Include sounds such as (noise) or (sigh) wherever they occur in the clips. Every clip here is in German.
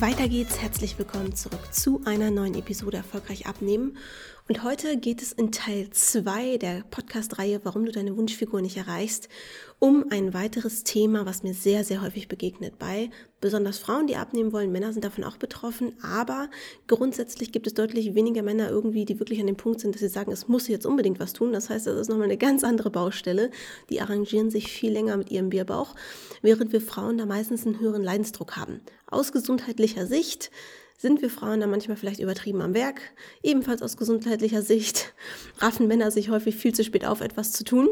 Weiter geht's. Herzlich willkommen zurück zu einer neuen Episode Erfolgreich abnehmen. Und heute geht es in Teil 2 der Podcast-Reihe, warum du deine Wunschfigur nicht erreichst, um ein weiteres Thema, was mir sehr, sehr häufig begegnet bei besonders Frauen, die abnehmen wollen. Männer sind davon auch betroffen, aber grundsätzlich gibt es deutlich weniger Männer irgendwie, die wirklich an dem Punkt sind, dass sie sagen, es muss jetzt unbedingt was tun. Das heißt, das ist nochmal eine ganz andere Baustelle. Die arrangieren sich viel länger mit ihrem Bierbauch, während wir Frauen da meistens einen höheren Leidensdruck haben. Aus gesundheitlicher Sicht sind wir Frauen da manchmal vielleicht übertrieben am Werk. Ebenfalls aus gesundheitlicher Sicht (laughs) raffen Männer sich häufig viel zu spät auf, etwas zu tun.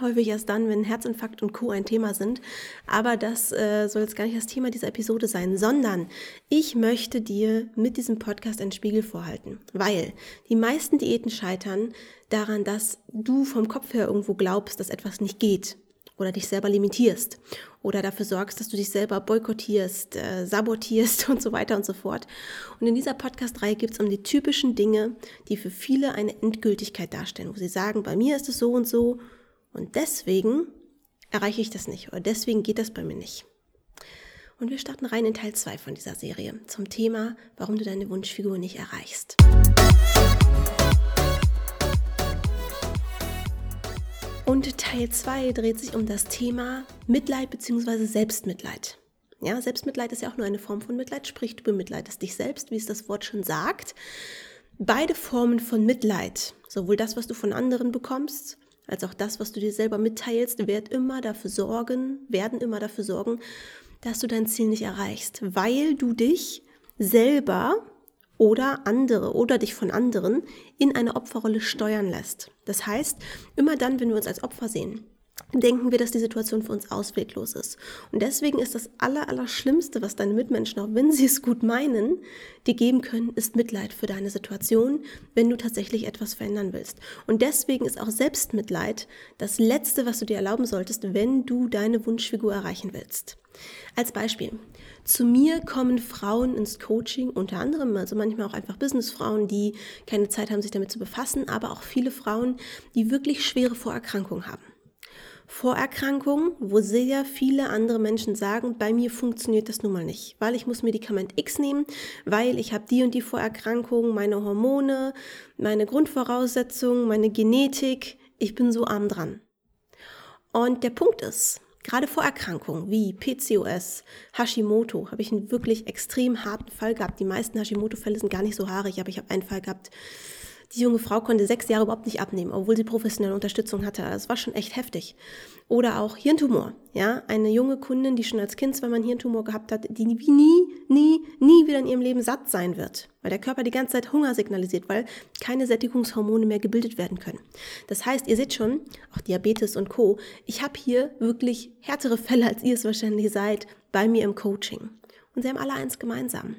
Häufig erst dann, wenn Herzinfarkt und Co. ein Thema sind. Aber das äh, soll jetzt gar nicht das Thema dieser Episode sein, sondern ich möchte dir mit diesem Podcast einen Spiegel vorhalten. Weil die meisten Diäten scheitern daran, dass du vom Kopf her irgendwo glaubst, dass etwas nicht geht oder dich selber limitierst oder dafür sorgst, dass du dich selber boykottierst, äh, sabotierst (laughs) und so weiter und so fort. Und in dieser Podcast-Reihe geht es um die typischen Dinge, die für viele eine Endgültigkeit darstellen, wo sie sagen, bei mir ist es so und so und deswegen erreiche ich das nicht oder deswegen geht das bei mir nicht. Und wir starten rein in Teil 2 von dieser Serie zum Thema, warum du deine Wunschfigur nicht erreichst. Und Teil 2 dreht sich um das Thema Mitleid bzw. Selbstmitleid. Ja, Selbstmitleid ist ja auch nur eine Form von Mitleid, sprich du bemitleidest dich selbst, wie es das Wort schon sagt. Beide Formen von Mitleid, sowohl das, was du von anderen bekommst, als auch das, was du dir selber mitteilst, wird immer dafür sorgen, werden immer dafür sorgen, dass du dein Ziel nicht erreichst, weil du dich selber oder andere oder dich von anderen in eine Opferrolle steuern lässt. Das heißt, immer dann, wenn wir uns als Opfer sehen, denken wir, dass die Situation für uns ausweglos ist. Und deswegen ist das Aller, Allerschlimmste, was deine Mitmenschen, auch wenn sie es gut meinen, dir geben können, ist Mitleid für deine Situation, wenn du tatsächlich etwas verändern willst. Und deswegen ist auch Selbstmitleid das Letzte, was du dir erlauben solltest, wenn du deine Wunschfigur erreichen willst. Als Beispiel. Zu mir kommen Frauen ins Coaching, unter anderem, also manchmal auch einfach Businessfrauen, die keine Zeit haben, sich damit zu befassen, aber auch viele Frauen, die wirklich schwere Vorerkrankungen haben. Vorerkrankungen, wo sehr viele andere Menschen sagen, bei mir funktioniert das nun mal nicht, weil ich muss Medikament X nehmen, weil ich habe die und die Vorerkrankungen, meine Hormone, meine Grundvoraussetzungen, meine Genetik, ich bin so arm dran. Und der Punkt ist, Gerade Vorerkrankungen wie PCOS, Hashimoto habe ich einen wirklich extrem harten Fall gehabt. Die meisten Hashimoto-Fälle sind gar nicht so haarig, aber ich habe einen Fall gehabt, die junge Frau konnte sechs Jahre überhaupt nicht abnehmen, obwohl sie professionelle Unterstützung hatte. Das war schon echt heftig. Oder auch Hirntumor. Ja, eine junge Kundin, die schon als Kind zweimal einen Hirntumor gehabt hat, die nie, nie, nie wieder in ihrem Leben satt sein wird, weil der Körper die ganze Zeit Hunger signalisiert, weil keine Sättigungshormone mehr gebildet werden können. Das heißt, ihr seht schon, auch Diabetes und Co. Ich habe hier wirklich härtere Fälle, als ihr es wahrscheinlich seid, bei mir im Coaching. Und sie haben alle eins gemeinsam.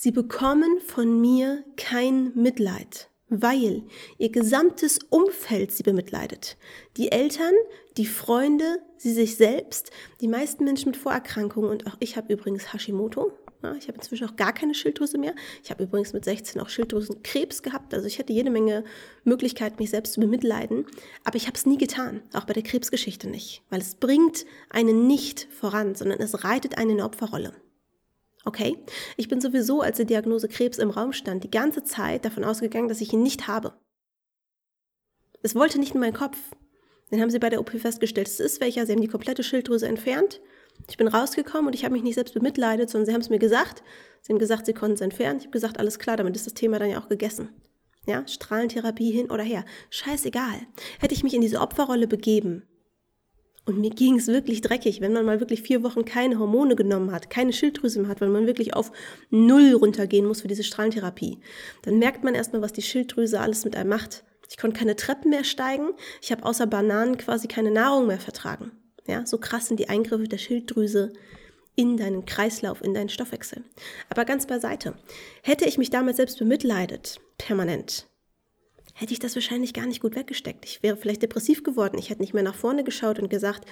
Sie bekommen von mir kein Mitleid, weil ihr gesamtes Umfeld sie bemitleidet. Die Eltern, die Freunde, sie sich selbst, die meisten Menschen mit Vorerkrankungen und auch ich habe übrigens Hashimoto. Ja, ich habe inzwischen auch gar keine Schilddrüse mehr. Ich habe übrigens mit 16 auch Schilddrüsenkrebs gehabt. Also ich hatte jede Menge Möglichkeiten, mich selbst zu bemitleiden. Aber ich habe es nie getan, auch bei der Krebsgeschichte nicht. Weil es bringt einen nicht voran, sondern es reitet einen in eine Opferrolle. Okay? Ich bin sowieso, als die Diagnose Krebs im Raum stand, die ganze Zeit davon ausgegangen, dass ich ihn nicht habe. Es wollte nicht in meinen Kopf. Dann haben sie bei der OP festgestellt, es ist welcher. Sie haben die komplette Schilddrüse entfernt. Ich bin rausgekommen und ich habe mich nicht selbst bemitleidet, sondern sie haben es mir gesagt. Sie haben gesagt, sie konnten es entfernen. Ich habe gesagt, alles klar, damit ist das Thema dann ja auch gegessen. Ja, Strahlentherapie hin oder her. Scheißegal. Hätte ich mich in diese Opferrolle begeben, und mir ging es wirklich dreckig, wenn man mal wirklich vier Wochen keine Hormone genommen hat, keine Schilddrüse mehr hat, weil man wirklich auf Null runtergehen muss für diese Strahlentherapie. Dann merkt man erstmal, was die Schilddrüse alles mit einem macht. Ich konnte keine Treppen mehr steigen. Ich habe außer Bananen quasi keine Nahrung mehr vertragen. Ja, so krass sind die Eingriffe der Schilddrüse in deinen Kreislauf, in deinen Stoffwechsel. Aber ganz beiseite. Hätte ich mich damals selbst bemitleidet, permanent, hätte ich das wahrscheinlich gar nicht gut weggesteckt. Ich wäre vielleicht depressiv geworden. Ich hätte nicht mehr nach vorne geschaut und gesagt,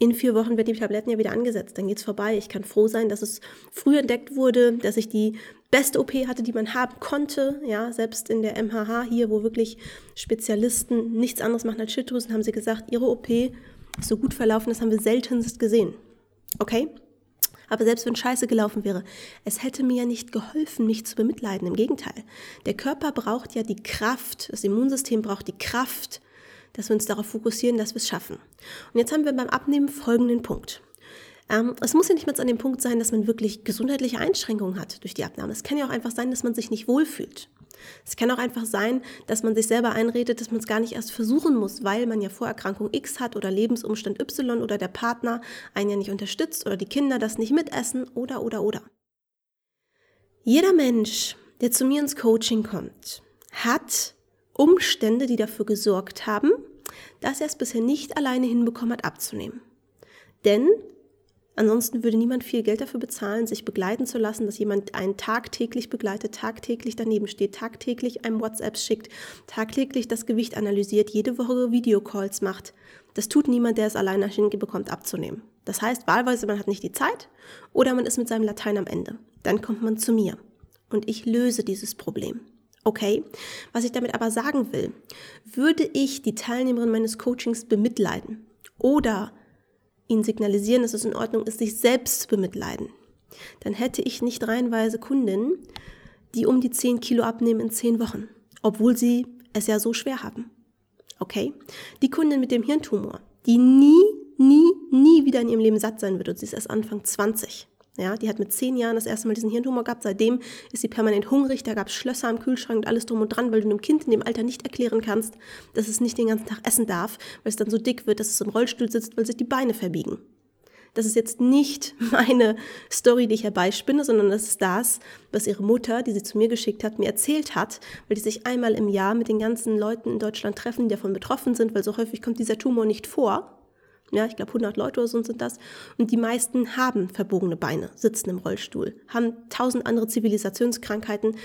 in vier Wochen werden die Tabletten ja wieder angesetzt. Dann geht's vorbei. Ich kann froh sein, dass es früh entdeckt wurde, dass ich die beste OP hatte, die man haben konnte. Ja, selbst in der MHH hier, wo wirklich Spezialisten nichts anderes machen als Schilddrüsen, haben sie gesagt, ihre OP ist so gut verlaufen, das haben wir seltenst gesehen. Okay? Aber selbst wenn Scheiße gelaufen wäre, es hätte mir ja nicht geholfen, mich zu bemitleiden. Im Gegenteil. Der Körper braucht ja die Kraft, das Immunsystem braucht die Kraft, dass wir uns darauf fokussieren, dass wir es schaffen. Und jetzt haben wir beim Abnehmen folgenden Punkt. Ähm, es muss ja nicht mal an dem Punkt sein, dass man wirklich gesundheitliche Einschränkungen hat durch die Abnahme. Es kann ja auch einfach sein, dass man sich nicht wohlfühlt. Es kann auch einfach sein, dass man sich selber einredet, dass man es gar nicht erst versuchen muss, weil man ja Vorerkrankung X hat oder Lebensumstand Y oder der Partner einen ja nicht unterstützt oder die Kinder das nicht mitessen oder oder oder. Jeder Mensch, der zu mir ins Coaching kommt, hat Umstände, die dafür gesorgt haben, dass er es bisher nicht alleine hinbekommen hat abzunehmen. Denn Ansonsten würde niemand viel Geld dafür bezahlen, sich begleiten zu lassen, dass jemand einen tagtäglich begleitet, tagtäglich daneben steht, tagtäglich einem WhatsApp schickt, tagtäglich das Gewicht analysiert, jede Woche Videocalls macht. Das tut niemand, der es alleine hinbekommt, abzunehmen. Das heißt, wahlweise man hat nicht die Zeit oder man ist mit seinem Latein am Ende. Dann kommt man zu mir und ich löse dieses Problem. Okay, was ich damit aber sagen will, würde ich die Teilnehmerin meines Coachings bemitleiden oder ihnen signalisieren, dass es in Ordnung ist, sich selbst zu bemitleiden, dann hätte ich nicht reihenweise Kundinnen, die um die 10 Kilo abnehmen in 10 Wochen, obwohl sie es ja so schwer haben. Okay? Die Kundin mit dem Hirntumor, die nie, nie, nie wieder in ihrem Leben satt sein wird und sie ist erst Anfang 20. Ja, die hat mit zehn Jahren das erste Mal diesen Hirntumor gehabt. Seitdem ist sie permanent hungrig. Da gab es Schlösser am Kühlschrank und alles drum und dran, weil du einem Kind in dem Alter nicht erklären kannst, dass es nicht den ganzen Tag essen darf, weil es dann so dick wird, dass es im Rollstuhl sitzt, weil sich die Beine verbiegen. Das ist jetzt nicht (laughs) meine Story, die ich herbeispinne, sondern das ist das, was ihre Mutter, die sie zu mir geschickt hat, mir erzählt hat, weil die sich einmal im Jahr mit den ganzen Leuten in Deutschland treffen, die davon betroffen sind, weil so häufig kommt dieser Tumor nicht vor. Ja, ich glaube 100 Leute oder so sind das. Und die meisten haben verbogene Beine, sitzen im Rollstuhl, haben tausend andere Zivilisationskrankheiten,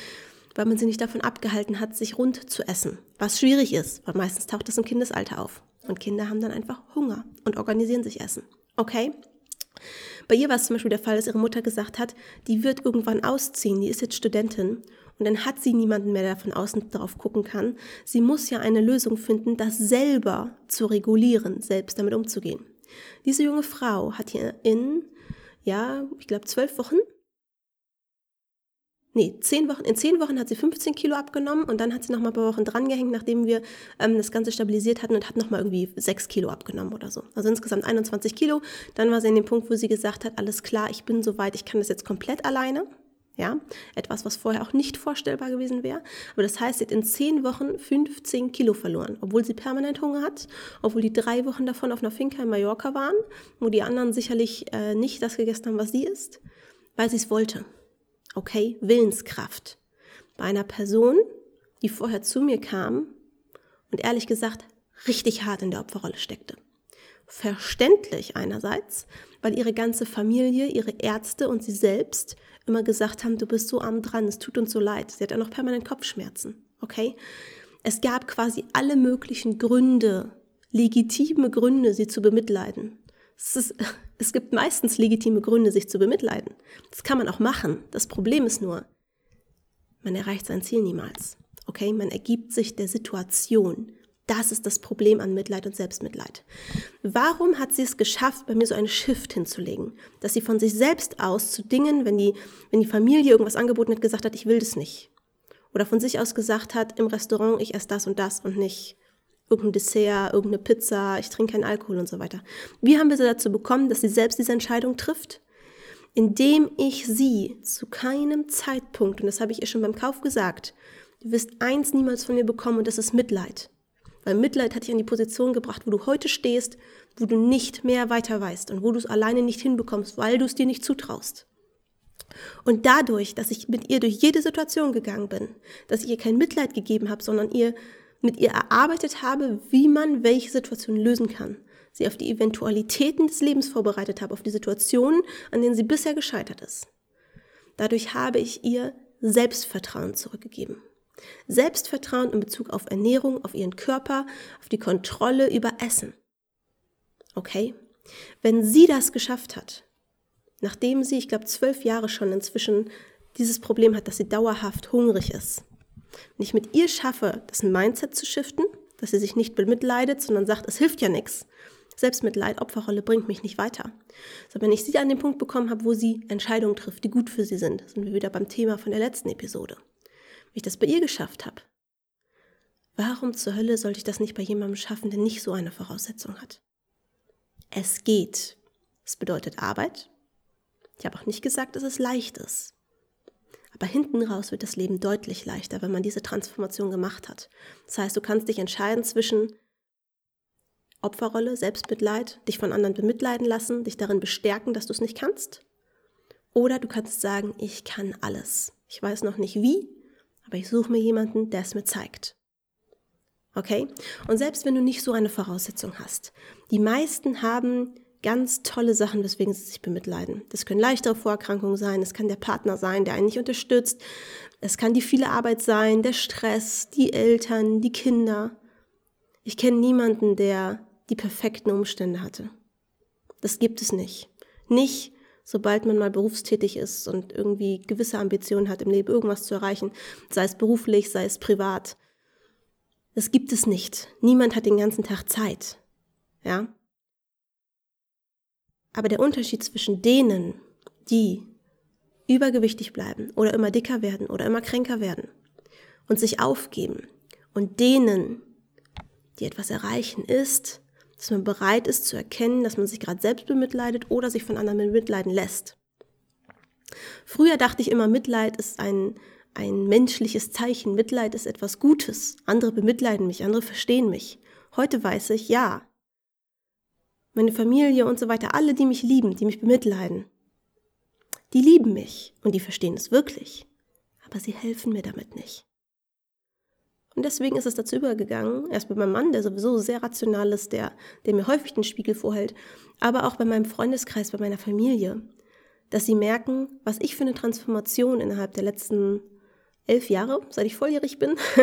weil man sie nicht davon abgehalten hat, sich rund zu essen. Was schwierig ist, weil meistens taucht das im Kindesalter auf. Und Kinder haben dann einfach Hunger und organisieren sich Essen. Okay? Bei ihr war es zum Beispiel der Fall, dass ihre Mutter gesagt hat, die wird irgendwann ausziehen, die ist jetzt Studentin und dann hat sie niemanden mehr, der von außen drauf gucken kann. Sie muss ja eine Lösung finden, das selber zu regulieren, selbst damit umzugehen. Diese junge Frau hat hier in, ja, ich glaube, zwölf Wochen Nee, zehn Wochen, in zehn Wochen hat sie 15 Kilo abgenommen und dann hat sie noch mal ein paar Wochen drangehängt, nachdem wir ähm, das Ganze stabilisiert hatten und hat noch mal irgendwie sechs Kilo abgenommen oder so. Also insgesamt 21 Kilo. Dann war sie in dem Punkt, wo sie gesagt hat, alles klar, ich bin soweit, ich kann das jetzt komplett alleine. Ja, etwas, was vorher auch nicht vorstellbar gewesen wäre. Aber das heißt, sie hat in zehn Wochen 15 Kilo verloren, obwohl sie permanent Hunger hat, obwohl die drei Wochen davon auf einer Finca in Mallorca waren, wo die anderen sicherlich äh, nicht das gegessen haben, was sie isst, weil sie es wollte. Okay, Willenskraft. Bei einer Person, die vorher zu mir kam und ehrlich gesagt richtig hart in der Opferrolle steckte. Verständlich einerseits, weil ihre ganze Familie, ihre Ärzte und sie selbst immer gesagt haben, du bist so arm dran, es tut uns so leid. Sie hat auch noch permanent Kopfschmerzen. Okay? Es gab quasi alle möglichen Gründe, legitime Gründe, sie zu bemitleiden. Es, ist, (laughs) es gibt meistens legitime Gründe, sich zu bemitleiden. Das kann man auch machen. Das Problem ist nur, man erreicht sein Ziel niemals. Okay? Man ergibt sich der Situation. Das ist das Problem an Mitleid und Selbstmitleid. Warum hat sie es geschafft, bei mir so einen Shift hinzulegen? Dass sie von sich selbst aus zu Dingen, wenn die, wenn die Familie irgendwas angeboten hat, gesagt hat, ich will das nicht. Oder von sich aus gesagt hat, im Restaurant, ich esse das und das und nicht irgendein Dessert, irgendeine Pizza, ich trinke keinen Alkohol und so weiter. Wie haben wir sie dazu bekommen, dass sie selbst diese Entscheidung trifft? Indem ich sie zu keinem Zeitpunkt, und das habe ich ihr schon beim Kauf gesagt, du wirst eins niemals von mir bekommen und das ist Mitleid. Weil Mitleid hat dich an die Position gebracht, wo du heute stehst, wo du nicht mehr weiter weißt und wo du es alleine nicht hinbekommst, weil du es dir nicht zutraust. Und dadurch, dass ich mit ihr durch jede Situation gegangen bin, dass ich ihr kein Mitleid gegeben habe, sondern ihr mit ihr erarbeitet habe, wie man welche Situation lösen kann, sie auf die Eventualitäten des Lebens vorbereitet habe, auf die Situationen, an denen sie bisher gescheitert ist. Dadurch habe ich ihr Selbstvertrauen zurückgegeben. Selbstvertrauen in Bezug auf Ernährung, auf ihren Körper, auf die Kontrolle über Essen. Okay? Wenn sie das geschafft hat, nachdem sie, ich glaube, zwölf Jahre schon inzwischen dieses Problem hat, dass sie dauerhaft hungrig ist, wenn ich mit ihr schaffe, das Mindset zu shiften, dass sie sich nicht bemitleidet, sondern sagt, es hilft ja nichts. Selbstmitleid, Opferrolle bringt mich nicht weiter. So, wenn ich sie an den Punkt bekommen habe, wo sie Entscheidungen trifft, die gut für sie sind, sind wir wieder beim Thema von der letzten Episode. Wenn ich das bei ihr geschafft habe, warum zur Hölle sollte ich das nicht bei jemandem schaffen, der nicht so eine Voraussetzung hat? Es geht. Es bedeutet Arbeit. Ich habe auch nicht gesagt, dass es leicht ist. Aber hinten raus wird das Leben deutlich leichter, wenn man diese Transformation gemacht hat. Das heißt, du kannst dich entscheiden zwischen Opferrolle, Selbstmitleid, dich von anderen bemitleiden lassen, dich darin bestärken, dass du es nicht kannst. Oder du kannst sagen, ich kann alles. Ich weiß noch nicht wie, aber ich suche mir jemanden, der es mir zeigt. Okay? Und selbst wenn du nicht so eine Voraussetzung hast, die meisten haben ganz tolle Sachen, weswegen sie sich bemitleiden. Das können leichtere Vorerkrankungen sein, es kann der Partner sein, der einen nicht unterstützt, es kann die viele Arbeit sein, der Stress, die Eltern, die Kinder. Ich kenne niemanden, der die perfekten Umstände hatte. Das gibt es nicht. Nicht, sobald man mal berufstätig ist und irgendwie gewisse Ambitionen hat, im Leben irgendwas zu erreichen, sei es beruflich, sei es privat. Das gibt es nicht. Niemand hat den ganzen Tag Zeit. Ja? Aber der Unterschied zwischen denen, die übergewichtig bleiben oder immer dicker werden oder immer kränker werden und sich aufgeben und denen, die etwas erreichen, ist, dass man bereit ist zu erkennen, dass man sich gerade selbst bemitleidet oder sich von anderen bemitleiden lässt. Früher dachte ich immer, Mitleid ist ein, ein menschliches Zeichen. Mitleid ist etwas Gutes. Andere bemitleiden mich, andere verstehen mich. Heute weiß ich, ja. Meine Familie und so weiter, alle, die mich lieben, die mich bemitleiden, die lieben mich und die verstehen es wirklich. Aber sie helfen mir damit nicht. Und deswegen ist es dazu übergegangen, erst bei meinem Mann, der sowieso sehr rational ist, der, der mir häufig den Spiegel vorhält, aber auch bei meinem Freundeskreis, bei meiner Familie, dass sie merken, was ich für eine Transformation innerhalb der letzten elf Jahre, seit ich volljährig bin. (laughs)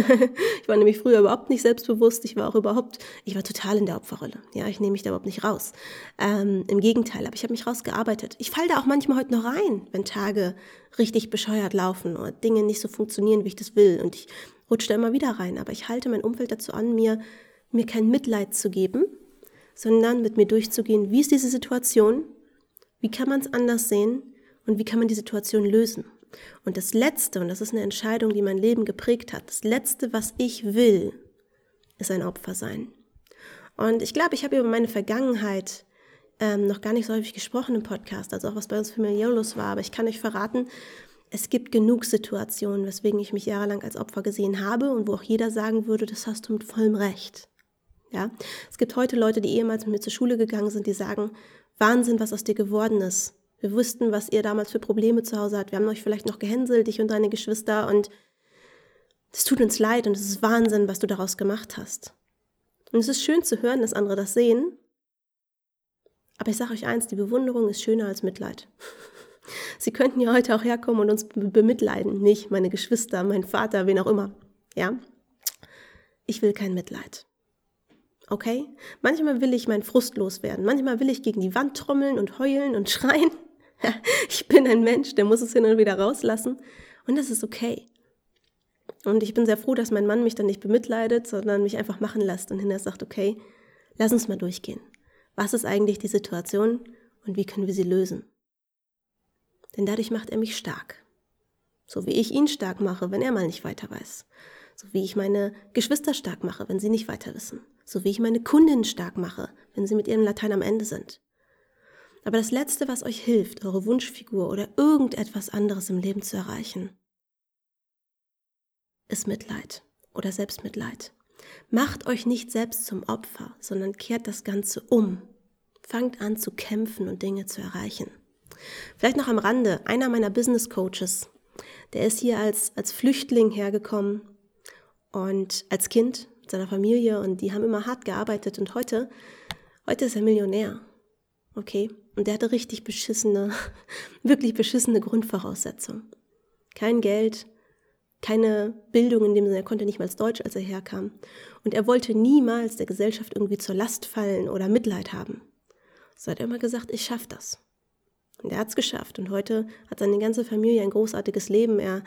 ich war nämlich früher überhaupt nicht selbstbewusst. Ich war auch überhaupt, ich war total in der Opferrolle. Ja, ich nehme mich da überhaupt nicht raus. Ähm, Im Gegenteil, aber ich habe mich rausgearbeitet. Ich falle da auch manchmal heute noch rein, wenn Tage richtig bescheuert laufen oder Dinge nicht so funktionieren, wie ich das will. Und ich rutsche da immer wieder rein. Aber ich halte mein Umfeld dazu an, mir, mir kein Mitleid zu geben, sondern mit mir durchzugehen, wie ist diese Situation, wie kann man es anders sehen und wie kann man die Situation lösen. Und das Letzte, und das ist eine Entscheidung, die mein Leben geprägt hat, das Letzte, was ich will, ist ein Opfer sein. Und ich glaube, ich habe über meine Vergangenheit ähm, noch gar nicht so häufig gesprochen im Podcast, also auch was bei uns familiär los war, aber ich kann euch verraten, es gibt genug Situationen, weswegen ich mich jahrelang als Opfer gesehen habe und wo auch jeder sagen würde, das hast du mit vollem Recht. Ja, es gibt heute Leute, die ehemals mit mir zur Schule gegangen sind, die sagen, Wahnsinn, was aus dir geworden ist. Wir wussten, was ihr damals für Probleme zu Hause habt. Wir haben euch vielleicht noch gehänselt, dich und deine Geschwister und es tut uns leid und es ist Wahnsinn, was du daraus gemacht hast. Und es ist schön zu hören, dass andere das sehen. Aber ich sage euch eins, die Bewunderung ist schöner als Mitleid. (laughs) Sie könnten ja heute auch herkommen und uns bemitleiden, nicht meine Geschwister, mein Vater, wen auch immer. Ja? Ich will kein Mitleid. Okay? Manchmal will ich meinen Frust loswerden. Manchmal will ich gegen die Wand trommeln und heulen und (laughs) schreien. ich bin ein Mensch, der muss es hin und wieder rauslassen. Und das ist okay. Und ich bin sehr froh, dass mein Mann mich dann nicht bemitleidet, sondern mich einfach machen lässt und hinterher sagt, okay, lass uns mal durchgehen. Was ist eigentlich die Situation und wie können wir sie lösen? Denn dadurch macht er mich stark. So wie ich ihn stark mache, wenn er mal nicht weiter weiß. So wie ich meine Geschwister stark mache, wenn sie nicht weiter wissen. So wie ich meine Kundinnen stark mache, wenn sie mit ihrem Latein am Ende sind. Aber das Letzte, was euch hilft, eure Wunschfigur oder irgendetwas anderes im Leben zu erreichen, ist Mitleid oder Selbstmitleid. Macht euch nicht selbst zum Opfer, sondern kehrt das Ganze um. Fangt an zu kämpfen und Dinge zu erreichen. Vielleicht noch am Rande, einer meiner Business Coaches, der ist hier als, als Flüchtling hergekommen und als Kind mit seiner Familie und die haben immer hart gearbeitet und heute, heute ist er Millionär. Okay? Und der hatte richtig beschissene, (laughs) wirklich beschissene Grundvoraussetzungen. Kein Geld, keine Bildung in dem Sinne, er konnte nicht mal Deutsch, als er herkam. Und er wollte niemals der Gesellschaft irgendwie zur Last fallen oder Mitleid haben. So hat er immer gesagt, ich schaff das. Und er hat es geschafft. Und heute hat seine ganze Familie ein großartiges Leben. Er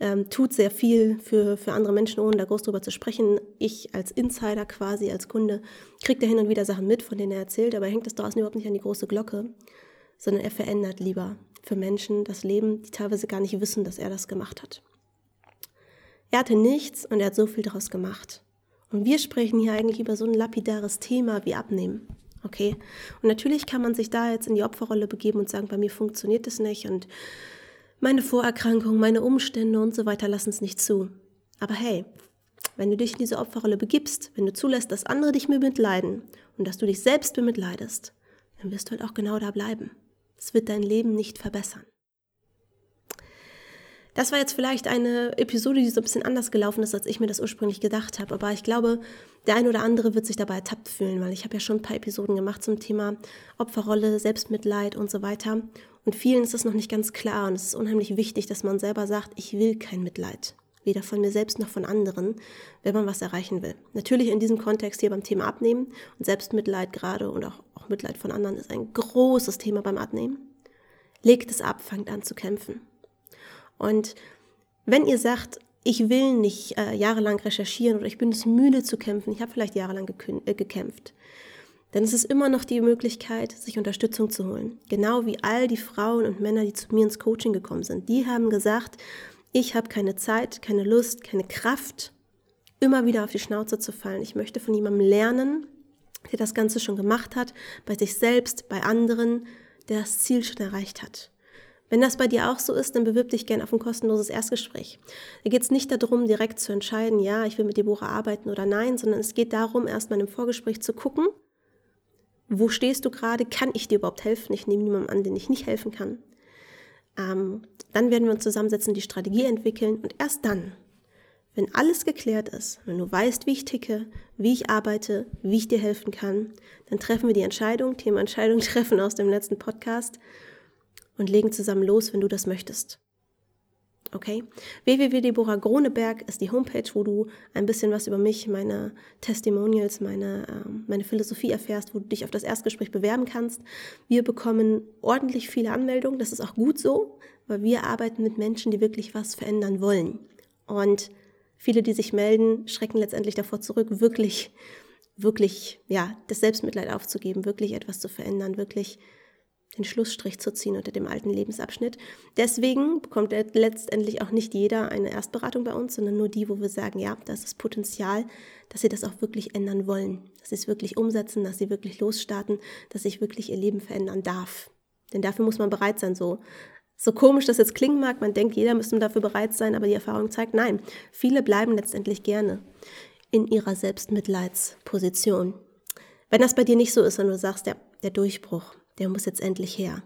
ähm, tut sehr viel für, für andere Menschen, ohne da groß drüber zu sprechen. Ich als Insider quasi, als Kunde, kriege da hin und wieder Sachen mit, von denen er erzählt, aber er hängt das draußen überhaupt nicht an die große Glocke, sondern er verändert lieber für Menschen das Leben, die teilweise gar nicht wissen, dass er das gemacht hat. Er hatte nichts und er hat so viel daraus gemacht. Und wir sprechen hier eigentlich über so ein lapidares Thema wie Abnehmen. Okay? Und natürlich kann man sich da jetzt in die Opferrolle begeben und sagen, bei mir funktioniert das nicht und meine Vorerkrankung, meine Umstände und so weiter lassen es nicht zu. Aber hey, wenn du dich in diese Opferrolle begibst, wenn du zulässt, dass andere dich bemitleiden und dass du dich selbst bemitleidest, dann wirst du halt auch genau da bleiben. Es wird dein Leben nicht verbessern. Das war jetzt vielleicht eine Episode, die so ein bisschen anders gelaufen ist, als ich mir das ursprünglich gedacht habe. Aber ich glaube, der ein oder andere wird sich dabei ertappt fühlen, weil ich habe ja schon ein paar Episoden gemacht zum Thema Opferrolle, Selbstmitleid und so weiter. Und vielen ist es noch nicht ganz klar und es ist unheimlich wichtig, dass man selber sagt, ich will kein Mitleid. Weder von mir selbst noch von anderen, wenn man was erreichen will. Natürlich in diesem Kontext hier beim Thema Abnehmen und Selbstmitleid gerade und auch, auch Mitleid von anderen ist ein großes Thema beim Abnehmen. Legt es ab, fangt an zu kämpfen. Und wenn ihr sagt, ich will nicht äh, jahrelang recherchieren oder ich bin es müde zu kämpfen, ich habe vielleicht jahrelang äh, gekämpft, dann ist es immer noch die Möglichkeit, sich Unterstützung zu holen. Genau wie all die Frauen und Männer, die zu mir ins Coaching gekommen sind. Die haben gesagt, ich habe keine Zeit, keine Lust, keine Kraft, immer wieder auf die Schnauze zu fallen. Ich möchte von jemandem lernen, der das Ganze schon gemacht hat, bei sich selbst, bei anderen, der das Ziel schon erreicht hat. Wenn das bei dir auch so ist, dann bewirb dich gerne auf ein kostenloses Erstgespräch. Da geht es nicht darum, direkt zu entscheiden, ja, ich will mit Deborah arbeiten oder nein, sondern es geht darum, erstmal im Vorgespräch zu gucken, wo stehst du gerade, kann ich dir überhaupt helfen? Ich nehme niemanden an, den ich nicht helfen kann. Ähm, dann werden wir uns zusammensetzen, die Strategie entwickeln und erst dann, wenn alles geklärt ist, wenn du weißt, wie ich ticke, wie ich arbeite, wie ich dir helfen kann, dann treffen wir die Entscheidung, Thema Entscheidung (laughs) treffen aus dem letzten Podcast und legen zusammen los, wenn du das möchtest. Okay? www.deborah Groneberg ist die Homepage, wo du ein bisschen was über mich, meine Testimonials, meine, äh, meine Philosophie erfährst, wo du dich auf das Erstgespräch bewerben kannst. Wir bekommen ordentlich viele Anmeldungen, das ist auch gut so, weil wir arbeiten mit Menschen, die wirklich was verändern wollen. Und viele, die sich melden, schrecken letztendlich davor zurück, wirklich, wirklich, ja, das Selbstmitleid aufzugeben, wirklich etwas zu verändern, wirklich den Schlussstrich zu ziehen unter dem alten Lebensabschnitt. Deswegen bekommt letztendlich auch nicht jeder eine Erstberatung bei uns, sondern nur die, wo wir sagen, ja, das ist Potenzial, dass sie das auch wirklich ändern wollen, dass sie es wirklich umsetzen, dass sie wirklich losstarten, dass sich wirklich ihr Leben verändern darf. Denn dafür muss man bereit sein, so so komisch das jetzt klingen mag, man denkt, jeder müsste dafür bereit sein, aber die Erfahrung zeigt, nein, viele bleiben letztendlich gerne in ihrer Selbstmitleidsposition. Wenn das bei dir nicht so ist, und du sagst, der, der Durchbruch, der muss jetzt endlich her.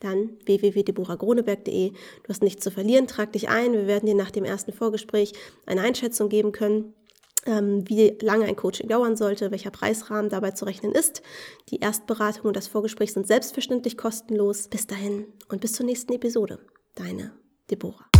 Dann www.deborahgroneberg.de. Du hast nichts zu verlieren, trag dich ein. Wir werden dir nach dem ersten Vorgespräch eine Einschätzung geben können, ähm, wie lange ein Coaching dauern sollte, welcher Preisrahmen dabei zu rechnen ist. Die Erstberatung und das Vorgespräch sind selbstverständlich kostenlos. Bis dahin und bis zur nächsten Episode. Deine Deborah.